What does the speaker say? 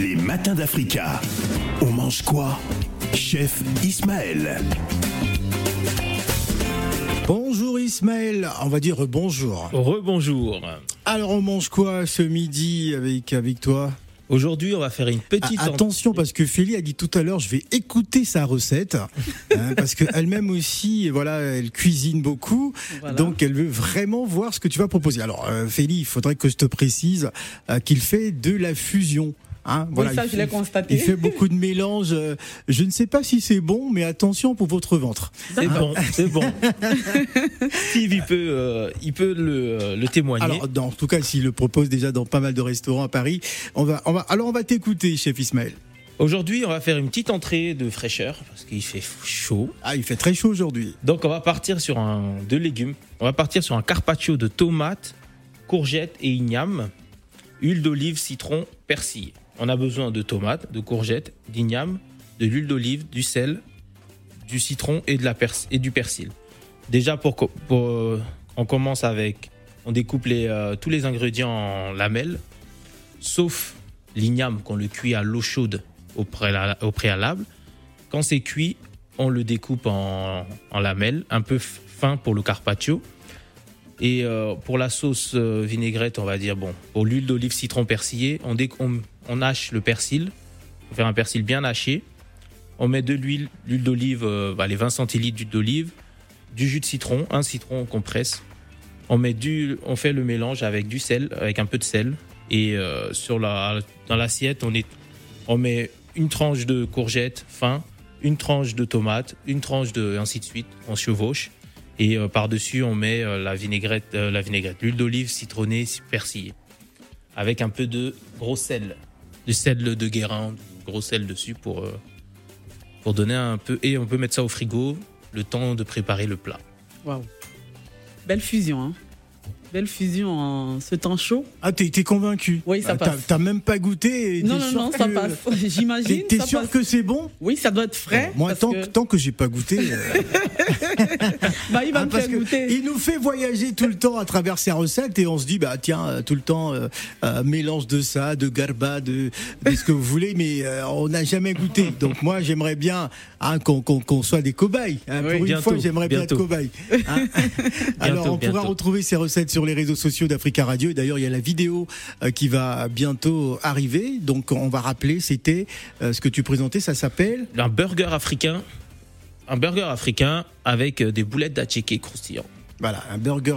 Les matins d'Africa. On mange quoi? Chef Ismaël. Bonjour Ismaël, on va dire bonjour. Rebonjour. Alors on mange quoi ce midi avec, avec toi? Aujourd'hui, on va faire une petite. Ah, attention parce que Félie a dit tout à l'heure, je vais écouter sa recette hein, parce qu'elle-même aussi, voilà, elle cuisine beaucoup, donc elle veut vraiment voir ce que tu vas proposer. Alors euh, Félie, il faudrait que je te précise euh, qu'il fait de la fusion. Hein, voilà, ça, il, je l'ai constaté. Il fait beaucoup de mélanges. Euh, je ne sais pas si c'est bon, mais attention pour votre ventre. C'est bon, c'est bon. Steve, il peut, euh, il peut le, le, témoigner. Alors, dans, en tout cas, s'il le propose déjà dans pas mal de restaurants à Paris, on va, on va, alors on va t'écouter, chef Ismaël. Aujourd'hui, on va faire une petite entrée de fraîcheur parce qu'il fait chaud. Ah, il fait très chaud aujourd'hui. Donc, on va partir sur un deux légumes. On va partir sur un carpaccio de tomates, courgettes et igname, huile d'olive, citron, persil. On a besoin de tomates, de courgettes, d'igname, de l'huile d'olive, du sel, du citron et, de la et du persil. Déjà, pour, on commence avec, on découpe les, euh, tous les ingrédients en lamelles, sauf l'igname qu'on le cuit à l'eau chaude au, préalable. Quand c'est cuit, on le découpe en, lamelles, un peu fin pour le carpaccio. Et euh, pour la sauce euh, vinaigrette, on va dire, bon, pour l'huile d'olive citron persillé, on, hache le persil. On faire un persil bien haché. On met de l'huile, l'huile d'olive, euh, bah, les 20 centilitres d'huile d'olive, du jus de citron, un citron qu'on presse. On fait le mélange avec du sel, avec un peu de sel. Et sur la, dans l'assiette, on met une tranche de courgette fin, une tranche de tomate, une tranche de ainsi de suite. On chevauche. Et euh, par-dessus, on met la vinaigrette, la vinaigrette, l'huile d'olive citronnée, persillée, avec un peu de gros sel du sel de Guérin, du gros sel dessus pour, euh, pour donner un peu. Et on peut mettre ça au frigo le temps de préparer le plat. Waouh! Belle fusion, hein? Belle fusion en ce temps chaud. Ah, t'es, convaincu Oui, ça ah, passe. T'as, même pas goûté Non, non, non, ça passe. J'imagine. T'es, sûr que c'est bon? Oui, ça doit être frais. moi, tant que... tant que j'ai pas goûté. Euh, bah, il va ah, me faire goûter. Il nous fait voyager tout le temps à travers ses recettes et on se dit, bah tiens, euh, tout le temps, euh, mélange de ça, de garba, de, ce que vous voulez, mais on n'a jamais goûté. Donc moi, j'aimerais bien hein, qu'on, soit des cobayes. Hein. Pour une fois, j'aimerais bien être cobaye. Hein. Alors, on pourra retrouver ces recettes sur sur les réseaux sociaux d'Africa Radio. Et d'ailleurs, il y a la vidéo euh, qui va bientôt arriver. Donc, on va rappeler, c'était euh, ce que tu présentais, ça s'appelle Un burger africain. Un burger africain avec euh, des boulettes d'atchiké croustillant. Voilà, un burger